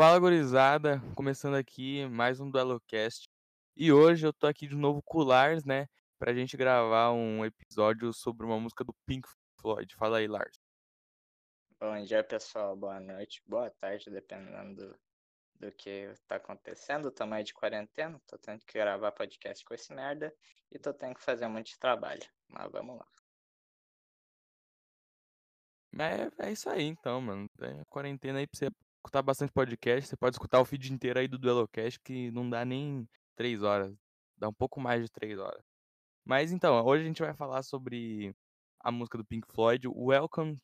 Fala, gurizada. Começando aqui mais um DueloCast. E hoje eu tô aqui de novo com o Lars, né? Pra gente gravar um episódio sobre uma música do Pink Floyd. Fala aí, Lars. Bom dia, pessoal. Boa noite, boa tarde, dependendo do, do que tá acontecendo. Tô mais de quarentena, tô tendo que gravar podcast com esse merda e tô tendo que fazer muito trabalho. Mas vamos lá. É, é isso aí, então, mano. É quarentena aí pra você escutar bastante podcast. Você pode escutar o feed inteiro aí do Duelocast, que não dá nem três horas. Dá um pouco mais de três horas. Mas então, hoje a gente vai falar sobre a música do Pink Floyd, Welcome,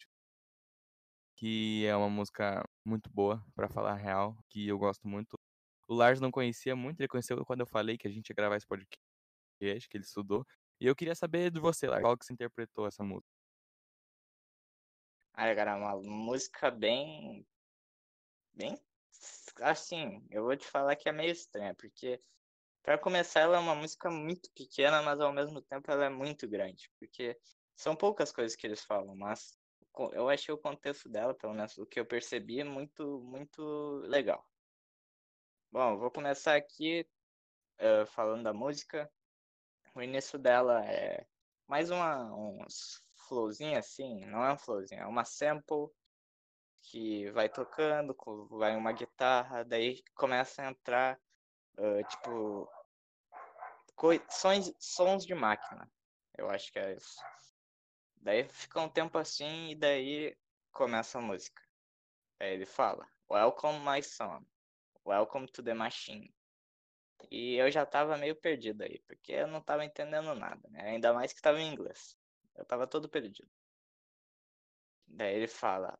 que é uma música muito boa, pra falar a real, que eu gosto muito. O Lars não conhecia muito, ele conheceu quando eu falei que a gente ia gravar esse podcast, que ele estudou. E eu queria saber de você, Lars, qual que você interpretou essa música? Ah, cara, é uma música bem. Bem. Assim, eu vou te falar que é meio estranha, porque, para começar, ela é uma música muito pequena, mas ao mesmo tempo ela é muito grande, porque são poucas coisas que eles falam, mas eu achei o contexto dela, pelo menos o que eu percebi, muito, muito legal. Bom, vou começar aqui uh, falando da música. O início dela é mais uma, uns flowzinho assim, não é um flowzinho, é uma sample que vai tocando, vai uma guitarra, daí começa a entrar, uh, tipo, sons, sons de máquina. Eu acho que é isso. Daí fica um tempo assim e daí começa a música. Aí ele fala, Welcome my son, welcome to the machine. E eu já tava meio perdido aí, porque eu não tava entendendo nada, né? Ainda mais que tava em inglês. Eu tava todo perdido. Daí ele fala: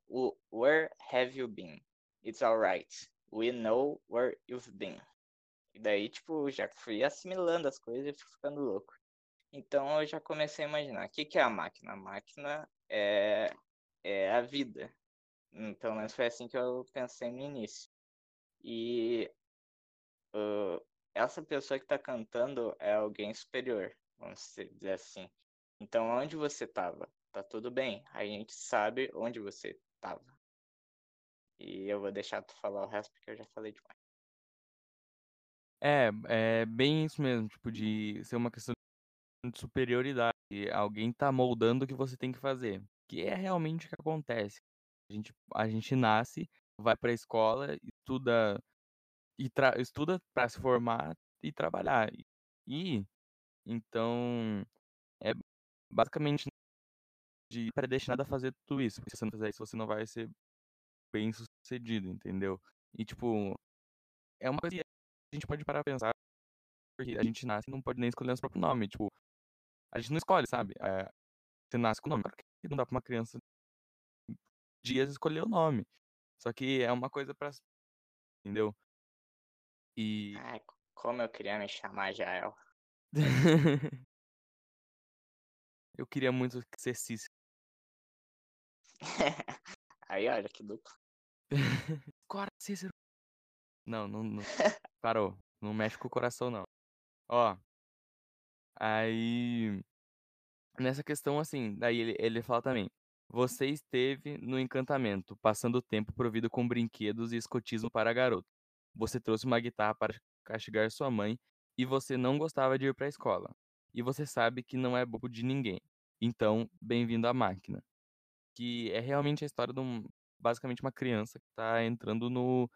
Where have you been? It's alright. We know where you've been. E daí, tipo, já fui assimilando as coisas e fui ficando louco. Então eu já comecei a imaginar: o que, que é a máquina? A máquina é, é a vida. Pelo menos foi assim que eu pensei no início. E uh, essa pessoa que tá cantando é alguém superior, vamos dizer assim. Então, onde você estava? Tá tudo bem. A gente sabe onde você estava. E eu vou deixar tu falar o resto porque eu já falei demais. É, é bem isso mesmo, tipo, de ser uma questão de superioridade. Alguém tá moldando o que você tem que fazer. Que é realmente o que acontece. A gente, a gente nasce, vai pra escola, estuda, e estuda para se formar e trabalhar. E, então, é basicamente de predestinado a fazer tudo isso. Porque se você não fizer isso, você não vai ser bem sucedido, entendeu? E, tipo, é uma coisa que a gente pode parar pra pensar, porque a gente nasce e não pode nem escolher nosso próprio nome. Tipo, a gente não escolhe, sabe? É, você nasce com o nome. Claro que não dá pra uma criança dias escolher o nome. Só que é uma coisa pra. Entendeu? E. Ai, como eu queria me chamar Jael. eu queria muito ser Cícero. Aí, olha que duplo. Cora, Cícero. Não, não, não. Parou. Não mexe com o coração, não. Ó. Aí. Nessa questão, assim, daí ele, ele fala também. Você esteve no encantamento, passando o tempo provido com brinquedos e escotismo para a garota. Você trouxe uma guitarra para castigar sua mãe e você não gostava de ir para a escola. E você sabe que não é bobo de ninguém. Então, bem-vindo à máquina que é realmente a história de um, basicamente uma criança que está entrando no,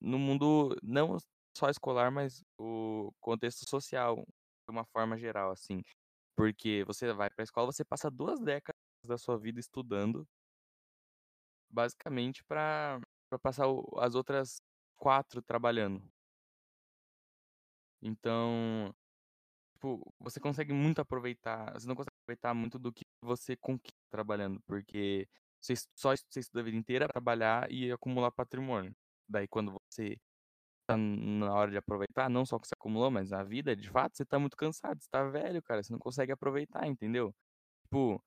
no mundo não só escolar, mas o contexto social, de uma forma geral, assim. Porque você vai para a escola, você passa duas décadas da sua vida estudando, basicamente para passar o, as outras quatro trabalhando. Então, tipo, você consegue muito aproveitar, você não consegue aproveitar muito do que você conquista trabalhando, porque você só você estuda a vida inteira trabalhar e acumular patrimônio. Daí quando você tá na hora de aproveitar, não só que você acumulou, mas a vida, de fato, você tá muito cansado, você tá velho, cara, você não consegue aproveitar, entendeu? Tipo,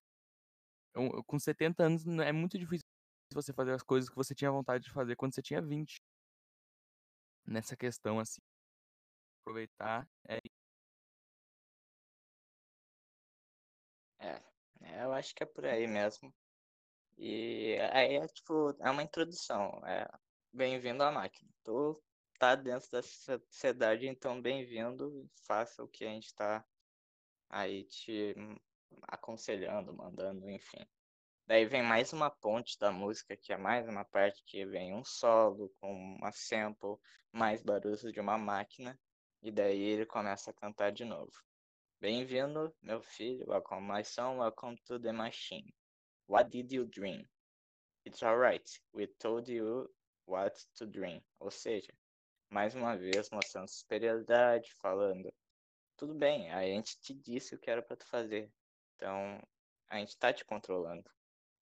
com 70 anos é muito difícil você fazer as coisas que você tinha vontade de fazer quando você tinha 20. Nessa questão, assim, aproveitar é É, eu acho que é por aí mesmo. E aí é tipo, é uma introdução. É, bem-vindo à máquina. Tu tá dentro da sociedade, então bem-vindo, faça o que a gente tá aí te aconselhando, mandando, enfim. Daí vem mais uma ponte da música, que é mais uma parte que vem um solo com uma sample, mais barulhos de uma máquina, e daí ele começa a cantar de novo. Bem-vindo, meu filho, welcome my son, welcome to the machine. What did you dream? It's alright, we told you what to dream. Ou seja, mais uma vez mostrando superioridade, falando tudo bem, a gente te disse o que era para tu fazer. Então, a gente tá te controlando.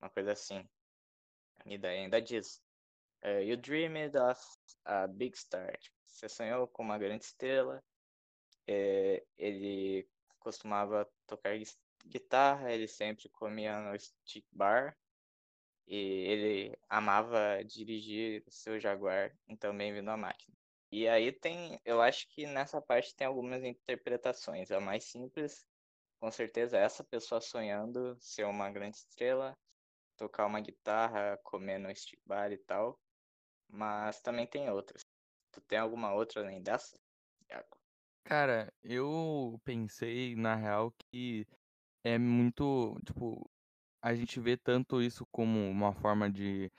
Uma coisa assim. E daí ainda diz. Uh, you dreamed of a big star. Você sonhou com uma grande estrela. É, ele costumava tocar guitarra, ele sempre comia no stick bar. E ele amava dirigir o seu Jaguar, então bem-vindo à máquina. E aí tem, eu acho que nessa parte tem algumas interpretações. A mais simples, com certeza, é essa pessoa sonhando ser uma grande estrela, tocar uma guitarra, comer no street bar e tal. Mas também tem outras. Tu tem alguma outra além dessa, Iago? Cara, eu pensei, na real, que é muito, tipo, a gente vê tanto isso como uma forma de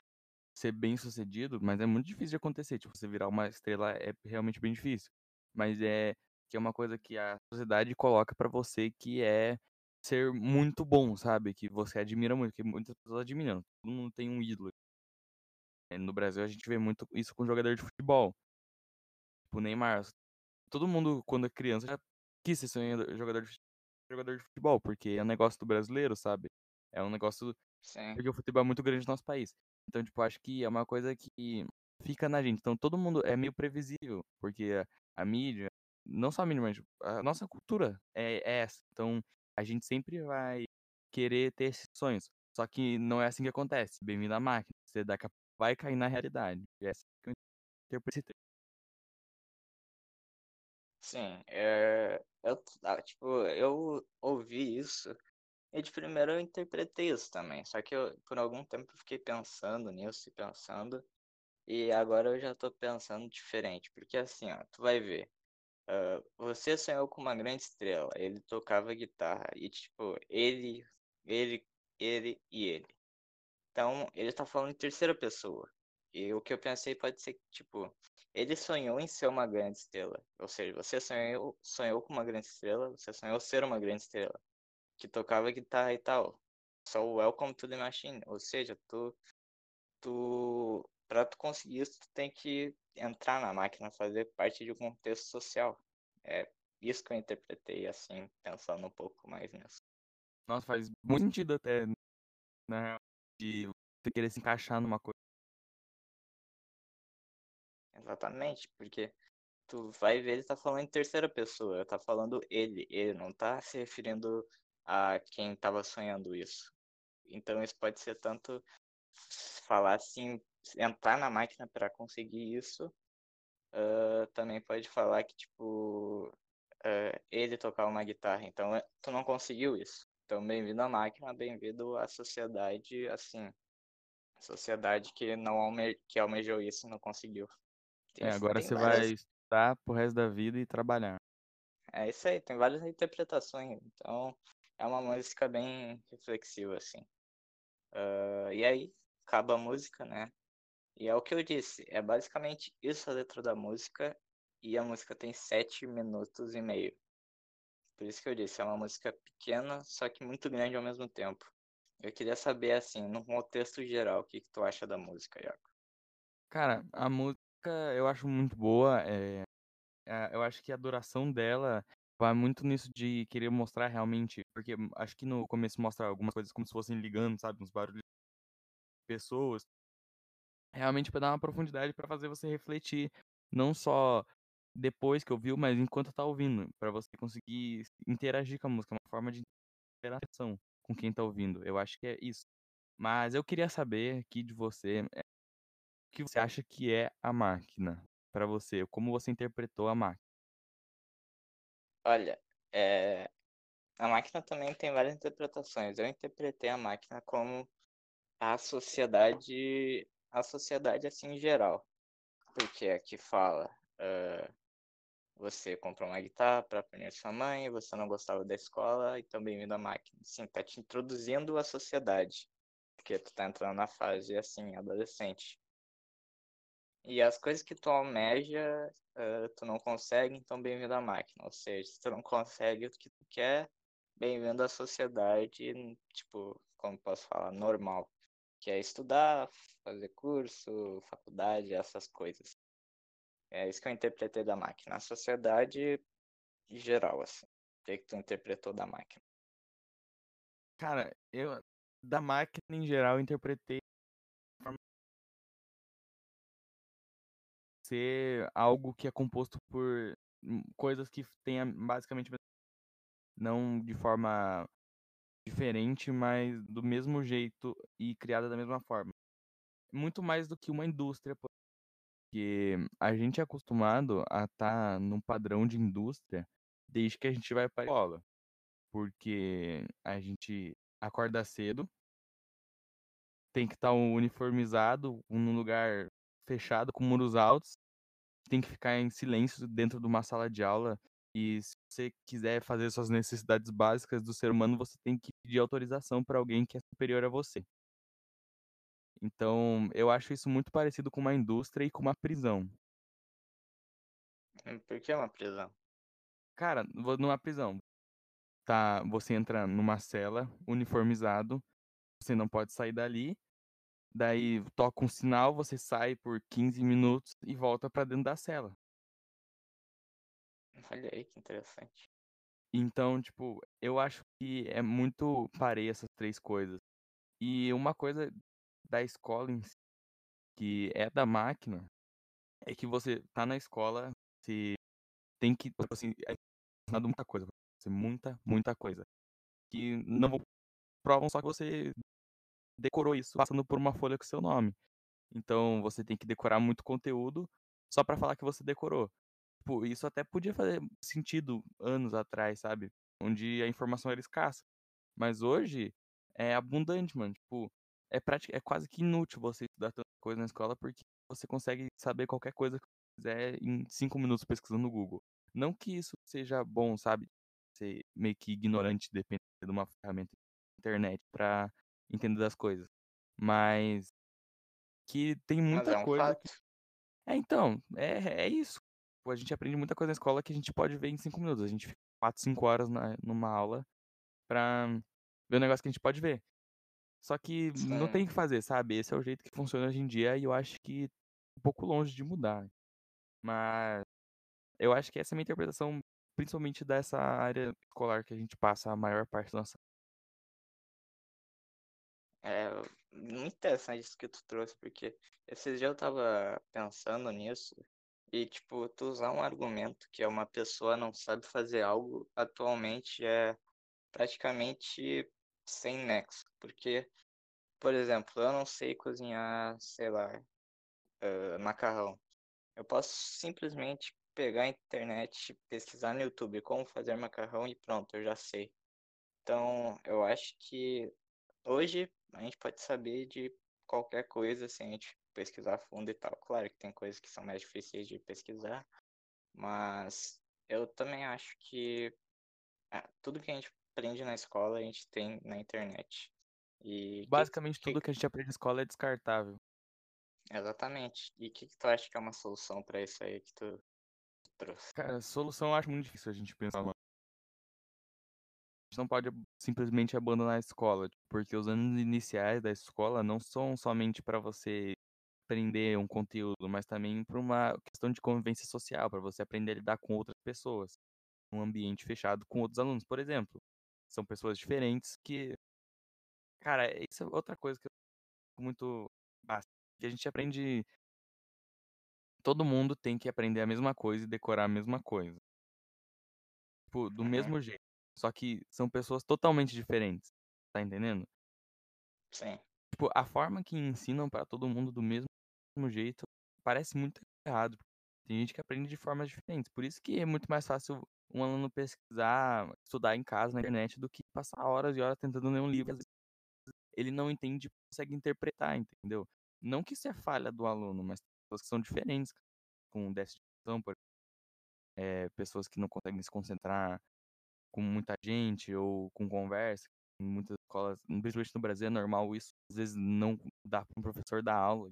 ser bem sucedido, mas é muito difícil de acontecer. Tipo, você virar uma estrela é realmente bem difícil. Mas é que é uma coisa que a sociedade coloca para você que é ser muito bom, sabe? Que você admira muito, que muitas pessoas admiram. Todo mundo tem um ídolo. É, no Brasil a gente vê muito isso com jogador de futebol. Tipo, Neymar. Todo mundo, quando é criança, já quis ser jogador de, jogador de futebol, porque é um negócio do brasileiro, sabe? É um negócio. Sim. Porque o futebol é muito grande no nosso país. Então, tipo, acho que é uma coisa que fica na gente. Então, todo mundo é meio previsível, porque a, a mídia, não só a mídia, mas a nossa cultura é, é, essa. Então, a gente sempre vai querer ter esses sonhos. Só que não é assim que acontece. Bem-vindo à máquina. Você daqui a vai cair na realidade. E essa que eu interpretei. Sim, é, eu, ah, tipo, eu ouvi isso e de primeiro eu interpretei isso também. Só que eu, por algum tempo eu fiquei pensando nisso e pensando. E agora eu já tô pensando diferente. Porque assim, ó, tu vai ver. Uh, você sonhou com uma grande estrela. Ele tocava guitarra. E tipo, ele, ele, ele e ele. Então, ele tá falando em terceira pessoa. E o que eu pensei pode ser que, tipo, ele sonhou em ser uma grande estrela. Ou seja, você sonhou, sonhou com uma grande estrela, você sonhou ser uma grande estrela que tocava guitarra e tal. Só o Welcome to the Machine. Ou seja, tu, tu para tu conseguir isso, tu tem que entrar na máquina, fazer parte de um contexto social. É isso que eu interpretei, assim, pensando um pouco mais nisso. Nossa, faz muito sentido até, né? De você querer se encaixar numa coisa. Exatamente, porque tu vai ver ele tá falando em terceira pessoa, tá falando ele, ele não tá se referindo a quem estava sonhando isso. Então isso pode ser tanto falar assim, entrar na máquina para conseguir isso. Uh, também pode falar que tipo uh, ele tocar uma guitarra. Então é, tu não conseguiu isso. Então bem-vindo à máquina, bem-vindo à sociedade assim. Sociedade que não alme que almejou isso não conseguiu. Tem, é, agora você várias... vai estudar pro resto da vida e trabalhar. É isso aí, tem várias interpretações. Então, é uma música bem reflexiva, assim. Uh, e aí, acaba a música, né? E é o que eu disse, é basicamente isso a letra da música, e a música tem sete minutos e meio. Por isso que eu disse, é uma música pequena, só que muito grande ao mesmo tempo. Eu queria saber, assim, no contexto geral, o que, que tu acha da música, Iaco? Cara, a música eu acho muito boa. É, é, eu acho que a duração dela vai muito nisso de querer mostrar realmente, porque acho que no começo mostra algumas coisas como se fossem ligando, sabe, uns barulhos de pessoas. Realmente para dar uma profundidade para fazer você refletir, não só depois que ouviu, mas enquanto tá ouvindo, para você conseguir interagir com a música, uma forma de interação com quem tá ouvindo. Eu acho que é isso. Mas eu queria saber aqui de você, é, o que você acha que é a máquina para você? Como você interpretou a máquina? Olha, é... a máquina também tem várias interpretações. Eu interpretei a máquina como a sociedade, a sociedade assim em geral. porque aqui fala, uh, você comprou uma guitarra para aprender sua mãe, você não gostava da escola, então bem-vindo à máquina. Sim, tá te introduzindo à sociedade, porque tu tá entrando na fase, assim, adolescente. E as coisas que tu almeja, uh, tu não consegue, então bem-vindo à máquina. Ou seja, se tu não consegue o que tu quer, bem-vindo à sociedade, tipo, como posso falar, normal. Que é estudar, fazer curso, faculdade, essas coisas. É isso que eu interpretei da máquina. A sociedade geral, assim. O que, que tu interpretou da máquina? Cara, eu da máquina em geral interpretei ser algo que é composto por hum, coisas que tenha basicamente não de forma diferente, mas do mesmo jeito e criada da mesma forma. Muito mais do que uma indústria, porque a gente é acostumado a estar tá num padrão de indústria desde que a gente vai para a escola. Porque a gente acorda cedo, tem que estar tá uniformizado num lugar fechado com muros altos, tem que ficar em silêncio dentro de uma sala de aula e se você quiser fazer suas necessidades básicas do ser humano, você tem que pedir autorização para alguém que é superior a você. Então, eu acho isso muito parecido com uma indústria e com uma prisão. Hum, por que uma prisão? Cara, numa prisão, tá, você entra numa cela, uniformizado, você não pode sair dali. Daí toca um sinal, você sai por 15 minutos e volta para dentro da cela. Olha aí que interessante. Então, tipo, eu acho que é muito parei essas três coisas. E uma coisa da escola em si, que é da máquina, é que você tá na escola, você tem que, tipo assim, é ensinado muita coisa, muita, muita coisa. Que não provam só que você decorou isso passando por uma folha com seu nome. Então, você tem que decorar muito conteúdo só para falar que você decorou. Tipo, isso até podia fazer sentido anos atrás, sabe? Onde a informação era escassa. Mas hoje é abundante, mano. Tipo, é, prática, é quase que inútil você estudar tanta coisa na escola porque você consegue saber qualquer coisa que quiser em cinco minutos pesquisando no Google. Não que isso seja bom, sabe? Ser meio que ignorante dependendo de uma ferramenta internet para entender das coisas. Mas que tem muita é um coisa. fato. É, então, é, é isso. A gente aprende muita coisa na escola que a gente pode ver em cinco minutos. A gente fica quatro, cinco horas na, numa aula pra ver um negócio que a gente pode ver. Só que não tem o que fazer, sabe? Esse é o jeito que funciona hoje em dia e eu acho que um pouco longe de mudar. Mas eu acho que essa é a minha interpretação, principalmente dessa área escolar que a gente passa a maior parte da nossa. É muito interessante isso que tu trouxe, porque esses dias eu tava pensando nisso e, tipo, tu usar um argumento que é uma pessoa não sabe fazer algo atualmente é praticamente sem nexo. Porque, por exemplo, eu não sei cozinhar, sei lá, uh, macarrão. Eu posso simplesmente pegar a internet, pesquisar no YouTube como fazer macarrão e pronto, eu já sei. Então, eu acho que hoje a gente pode saber de qualquer coisa sem a gente pesquisar a fundo e tal. Claro que tem coisas que são mais difíceis de pesquisar, mas eu também acho que ah, tudo que a gente aprende na escola a gente tem na internet. E Basicamente que, tudo que a gente aprende na escola é descartável. Exatamente. E o que, que tu acha que é uma solução para isso aí que tu trouxe? Cara, solução eu acho muito difícil a gente pensar. Gente não pode simplesmente abandonar a escola, porque os anos iniciais da escola não são somente para você aprender um conteúdo, mas também para uma questão de convivência social, para você aprender a lidar com outras pessoas, um ambiente fechado com outros alunos, por exemplo. São pessoas diferentes que cara, isso é outra coisa que eu muito basta, que a gente aprende todo mundo tem que aprender a mesma coisa e decorar a mesma coisa. Tipo, do mesmo jeito, só que são pessoas totalmente diferentes, tá entendendo? Sim. Tipo, a forma que ensinam para todo mundo do mesmo jeito parece muito errado. Tem gente que aprende de formas diferentes. Por isso que é muito mais fácil um aluno pesquisar, estudar em casa, na internet, do que passar horas e horas tentando ler um livro. Às vezes ele não entende e consegue interpretar, entendeu? Não que isso é falha do aluno, mas pessoas que são diferentes, com déficit de atenção, por eh, pessoas que não conseguem se concentrar com muita gente ou com conversa. Em muitas escolas, principalmente no Brasil, é normal isso, às vezes não dá para um professor dar aula.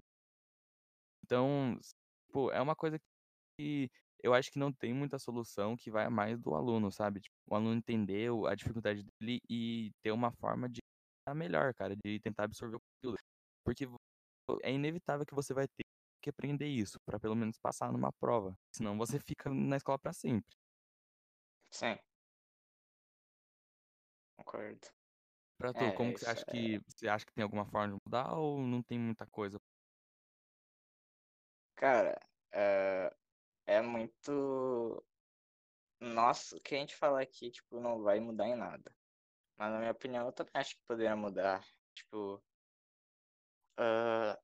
Então, pô, é uma coisa que eu acho que não tem muita solução que vai mais do aluno, sabe? Tipo, o aluno entender a dificuldade dele e ter uma forma de a melhor, cara, de tentar absorver o conteúdo. Porque é inevitável que você vai ter que aprender isso pra pelo menos passar numa prova, senão você fica na escola pra sempre. Sim. Concordo. Pra tu, É, como que você isso acha é que você acha que tem alguma forma de mudar ou não tem muita coisa? Cara, eh, é muito nossa, o que a gente falar aqui, tipo, não vai mudar em nada. Mas na minha opinião, eu também acho que poderia mudar. Tipo, hã,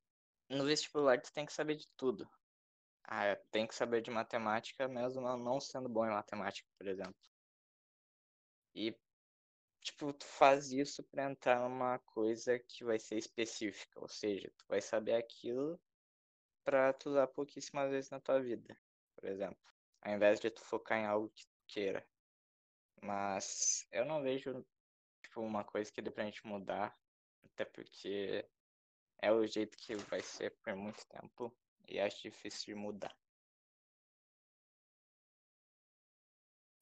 no vestibular tu tem que saber de tudo. Ah, tem que saber de matemática mesmo eu não sendo bom em matemática, por exemplo. E, tipo, tu faz isso pra entrar numa coisa que vai ser específica, ou seja, tu vai saber aquilo pra tu usar pouquíssimas vezes na tua vida, por exemplo, ao invés de tu focar em algo que tu queira. Mas eu não vejo, tipo, uma coisa que dê pra gente mudar, até porque é o jeito que vai ser por muito tempo e acho difícil de mudar.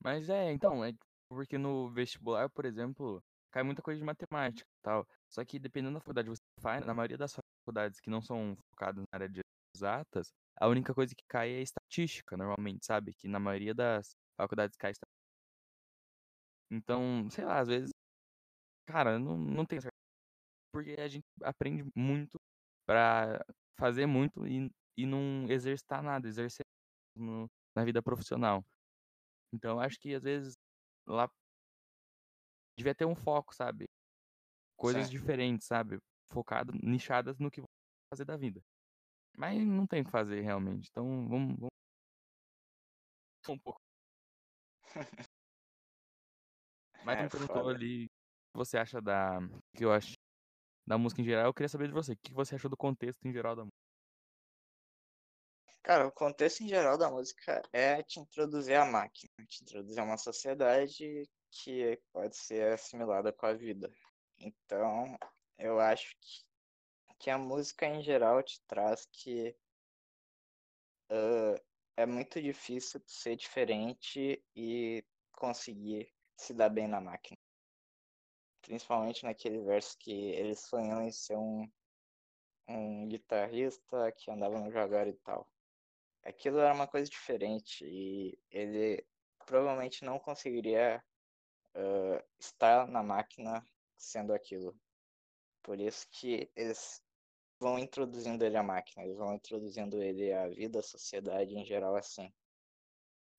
Mas é, então, é porque no vestibular, por exemplo, cai muita coisa de matemática e tal. Só que dependendo da faculdade que você faz, na maioria das faculdades que não são focadas na área de exatas, a única coisa que cai é estatística, normalmente, sabe? Que na maioria das faculdades cai esta Então, sei lá, às vezes, cara, não não tenho certeza, porque a gente aprende muito pra fazer muito e e não exercitar nada, exercer na vida profissional. Então acho que às vezes lá devia ter um foco, sabe? Coisas Sim. diferentes, sabe? Focado nichadas no que vai fazer da vida. Mas não tem o que fazer realmente, então vamos vamos um pouco. Mas É me perguntou foda. ali, o que você acha da que eu acho da música em geral, eu queria saber de você, o que você achou do contexto em geral da música? Cara, o contexto em geral da música é te introduzir à máquina, te introduzir a uma sociedade que pode ser assimilada com a vida. Então, eu acho que que a música em geral te traz que hã, é muito difícil ser diferente e conseguir se dar bem na máquina. Principalmente naquele verso que eles sonham em ser um um guitarrista que andava no Jaguar e tal. Aquilo era uma coisa diferente e ele provavelmente não conseguiria, hã, estar na máquina sendo aquilo. Por isso que eles vão introduzindo ele à máquina, eles vão introduzindo ele à vida, à sociedade em geral assim.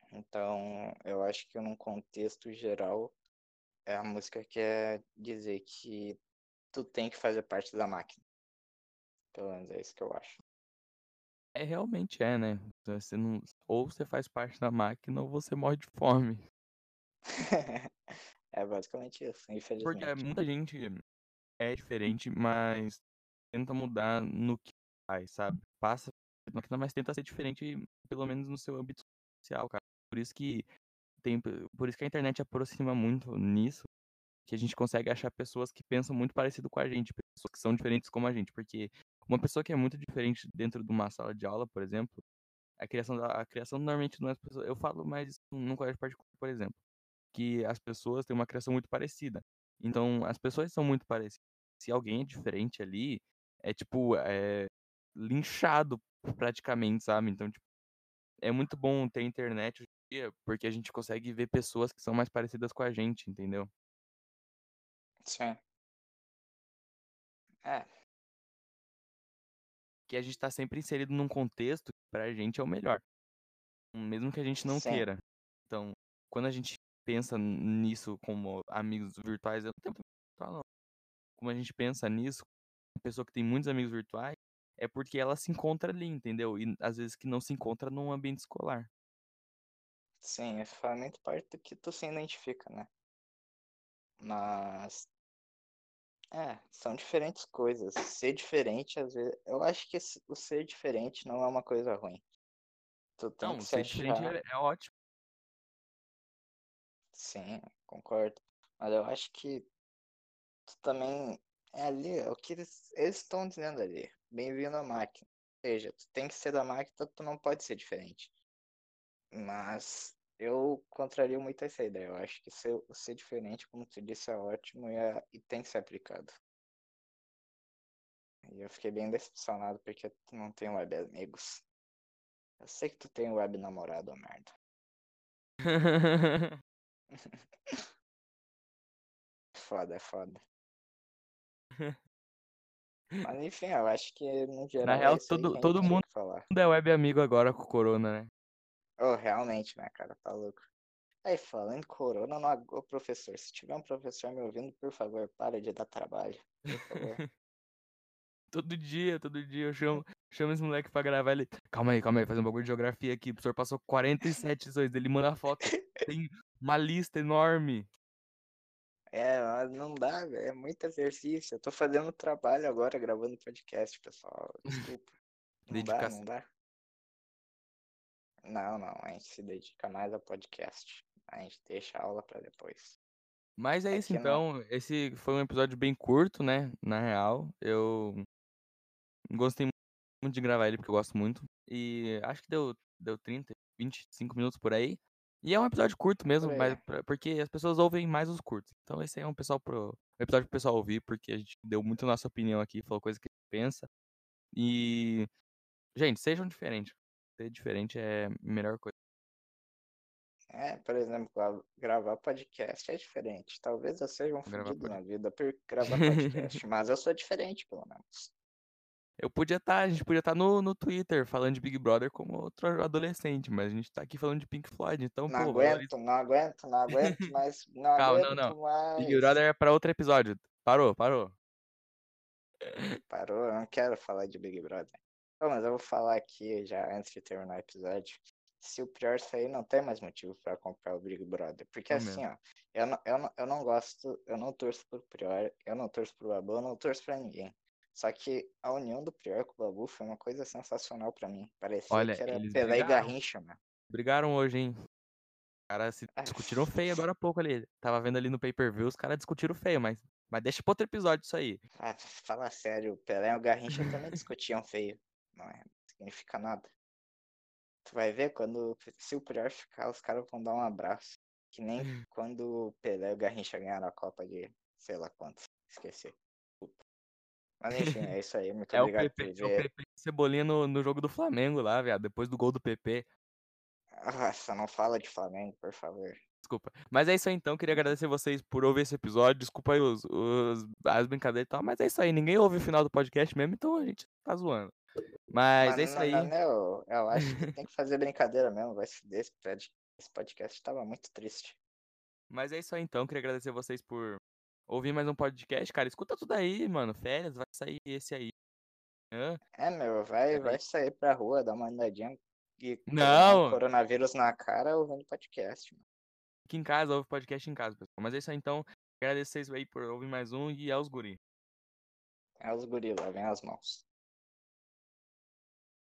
Então, eu acho que num contexto geral, é a música quer dizer que tu tem que fazer parte da máquina. Pelo menos é isso que eu acho. É, realmente é, né. Então você não ou você faz parte da máquina ou você morre de fome. É basicamente isso, Porque infelizmente. muita gente é diferente, mas tenta mudar no que faz, sabe. Passa pela máquina, mas tenta ser diferente, pelo menos no seu âmbito social, cara. Por isso que tem por isso que a internet aproxima muito nisso, que a gente consegue achar pessoas que pensam muito parecido com a gente, pessoas que são diferentes como a gente, porque uma pessoa que é muito diferente dentro de uma sala de aula, por exemplo, a criação da a criação normalmente não é as pessoas eu falo mais num colégio particular, por exemplo, que as pessoas têm uma criação muito parecida. Então as pessoas são muito parecidas. Se alguém é diferente ali, é tipo, é linchado praticamente, sabe. Então, tipo, é muito bom ter internet hoje em dia, porque a gente consegue ver pessoas que são mais parecidas com a gente, entendeu? Sim. É. Que a gente tá sempre inserido num contexto que pra gente é o melhor. Mesmo que a gente não Sim. queira. Então, quando a gente pensa nisso como amigos virtuais, eu não tenho virtual não. Como a gente pensa nisso, uma pessoa que tem muitos amigos virtuais, é porque ela se encontra ali, entendeu? E às vezes que não se encontra num ambiente escolar. Sim, faz muito parte do que tu se identifica, né. Mas É, são diferentes coisas. Ser diferente, às vezes. Eu acho que o ser diferente não é uma coisa ruim. Tu tem Não, que se ser diferente é, é ótimo. Sim, concordo. Mas eu acho que tu também. É ali, é o que eles eles estão dizendo ali. Bem-vindo à máquina. Ou seja, tu tem que ser da máquina, tu não pode ser diferente. Mas eu contrario muito essa ideia. Eu acho que ser, ser diferente, como tu disse, é ótimo e, é- e tem que ser aplicado. E eu fiquei bem decepcionado porque tu não tem web amigos. Eu sei que tu tem web namorado, merda. Foda, é foda. Mas enfim, eu acho que no Na geral é real, que todo, todo mundo falar. é web amigo agora com o Corona, né? Oh, realmente, né, cara? Tá louco. Aí, falando em corona, não... ag- ô professor, se tiver um professor me ouvindo, por favor, para de dar trabalho. Por favor. Todo dia, todo dia eu chamo, chamo esse moleque pra gravar ele. Calma aí, calma aí, fazer um bagulho de geografia aqui. O professor passou 47 lições, ele manda foto. Tem uma lista enorme. É, mas não dá, velho. É muito exercício. Eu tô fazendo trabalho agora, gravando podcast, pessoal. Desculpa. Não dá, Dedicação. não dá. Não, não. A gente se dedica mais ao podcast. A gente deixa a aula pra depois. Mas é É isso que não- então. Esse foi um episódio bem curto, né? Na real, eu gostei muito de gravar ele porque eu gosto muito. E acho que deu, deu 30, 25 minutos por aí. E é um episódio curto mesmo, mas porque as pessoas ouvem mais os curtos. Então esse aí é um, pessoal pro, um episódio pro pessoal ouvir, porque a gente deu muito nossa opinião aqui, falou coisa que a gente pensa. E, gente, sejam diferentes. Ser diferente é a melhor coisa. É, por exemplo, gra- gravar podcast é diferente. Talvez eu seja um fudido na vida por gravar podcast, mas eu sou diferente, pelo menos. Eu podia estar, a gente podia estar no, no Twitter falando de Big Brother como outro adolescente, mas a gente tá aqui falando de Pink Floyd, então, Não pô, valoriza. aguento, não aguento, não aguento, mas não Calma, não, aguento não. mais. Big Brother é pra outro episódio. Parou, parou. Parou, eu não quero falar de Big Brother. Mas eu vou falar aqui já antes de terminar o episódio. Se o pior sair, não tem mais motivo pra comprar o Big Brother. Porque Não assim, mesmo. ó, eu não, eu, não, eu não gosto, eu não torço pro Prior, eu não torço pro Babu, eu não torço pra ninguém. Só que a união do Prior com o Babu foi uma coisa sensacional pra mim. Parecia Olha, que era Pelé e. Garrincha, mano. Brigaram hoje, hein? Os caras se Ah, discutiram feio agora há pouco ali. Tava vendo ali no pay-per-view, os caras discutiram feio, mas, mas deixa pra outro episódio isso aí. Ah, fala sério, o Pelé e o Garrincha também discutiam feio. Não é, não significa nada. Tu vai ver quando, se o Prior ficar, os caras vão dar um abraço. Que nem quando o Pelé e o Garrincha ganharam a Copa de sei lá quantos. Esqueci. Desculpa. Mas enfim, é isso aí. Muito É o obrigado PP, por é o ver. PP Cebolinha no, no jogo do Flamengo lá, viado. Depois do gol do PP. Nossa, não fala de Flamengo, por favor. Desculpa. Mas é isso aí então. Queria agradecer vocês por ouvir esse episódio. Desculpa aí os, os- as brincadeiras e tal. Mas é isso aí. Ninguém ouve o final do podcast mesmo, então a gente tá zoando. Mas é isso aí. não, não, eu, eu acho que tem que fazer brincadeira mesmo. Vai se fuder, esse pod- esse podcast tava muito triste. Mas é isso aí então. Queria agradecer vocês por ouvir mais um podcast. Cara, escuta tudo aí, mano. Férias, vai sair esse aí. Hã? É, meu, vai, Peraí. vai sair pra rua, dar uma andadinha e Não. coronavírus na cara ouvindo podcast. mano. Fique em casa, ouve podcast em casa, pessoal. Mas é isso aí então. Agradecer vocês aí por ouvir mais um e aos guri. É os guri lá, vem as mãos.